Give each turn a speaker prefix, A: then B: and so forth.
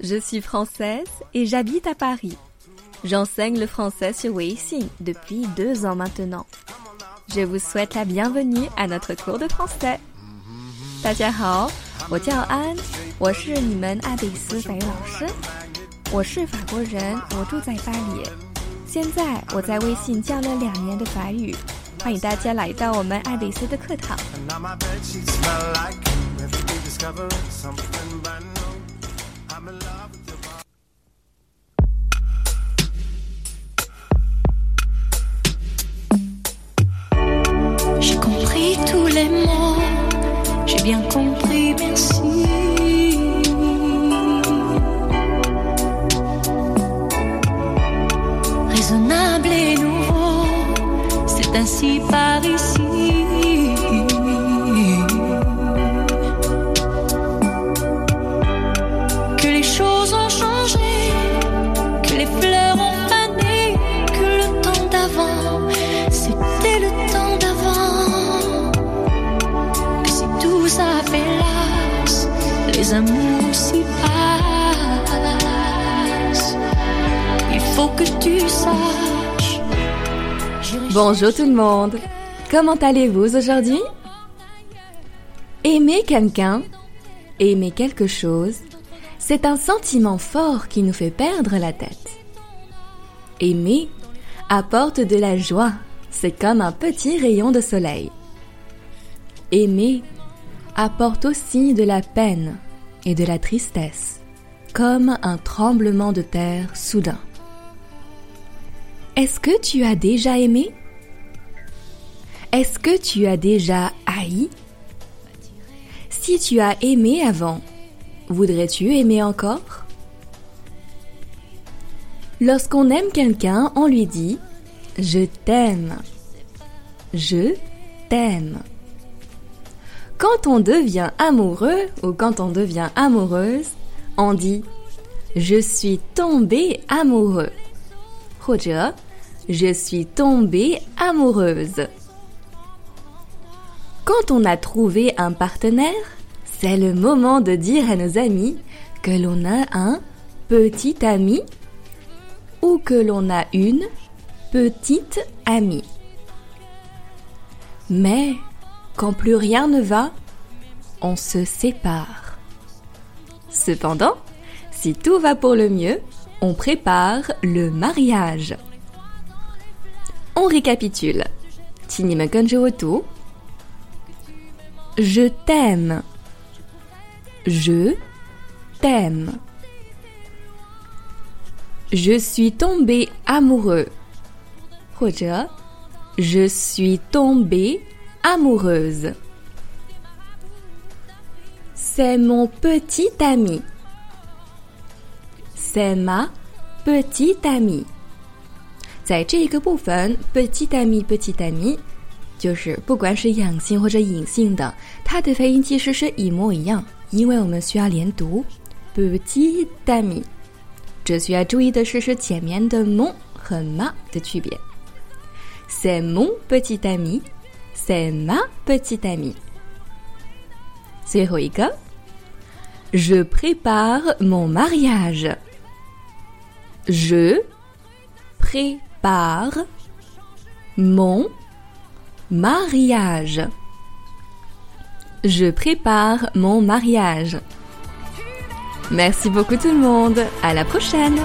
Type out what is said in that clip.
A: Je suis française et j'habite à Paris. J'enseigne le français sur Weixin depuis deux ans maintenant. Je vous souhaite la bienvenue à notre cours de français. 大家好，我叫安，我是你们爱贝斯法语老师。我是法国人，我住在巴黎。现在我在微信教了两年的法语，欢迎大家来到我们爱贝斯的课堂。
B: J'ai compris tous les mots, j'ai bien compris, merci. Raisonnable et nouveau, c'est ainsi par ici. Les amours s'y passent. Il faut que tu saches.
A: Bonjour tout le monde. Comment allez-vous aujourd'hui? Aimer quelqu'un, aimer quelque chose, c'est un sentiment fort qui nous fait perdre la tête. Aimer apporte de la joie, c'est comme un petit rayon de soleil. Aimer apporte aussi de la peine et de la tristesse, comme un tremblement de terre soudain. Est-ce que tu as déjà aimé? Est-ce que tu as déjà haï? Si tu as aimé avant, voudrais-tu aimer encore? Lorsqu'on aime quelqu'un, on lui dit ⁇ Je t'aime ⁇ Je t'aime. Quand on devient amoureux ou quand on devient amoureuse, on dit ⁇ Je suis tombé amoureux ⁇或者 Je suis tombée amoureuse. Quand on a trouvé un partenaire, c'est le moment de dire à nos amis que l'on a un petit ami ou que l'on a une petite amie. Mais quand plus rien ne va, on se sépare. Cependant, si tout va pour le mieux, on prépare le mariage. On récapitule. Je t'aime. Je t'aime. Je suis tombé amoureux. Je suis tombé amoureuse. C'est mon petit ami. C'est ma petite amie. 在这一个部分，petit ami petit ami，就是不管是阳性或者阴性的，它的发音其实是一模一样，因为我们需要连读 petit ami。这需要注意的是，是前面的 mon 和 ma 的区别。C'est mon petit ami, c'est ma petite amie. Je prépare mon mariage. Je prépare mon mariage. Je prépare mon mariage. Merci beaucoup tout le monde. À la prochaine.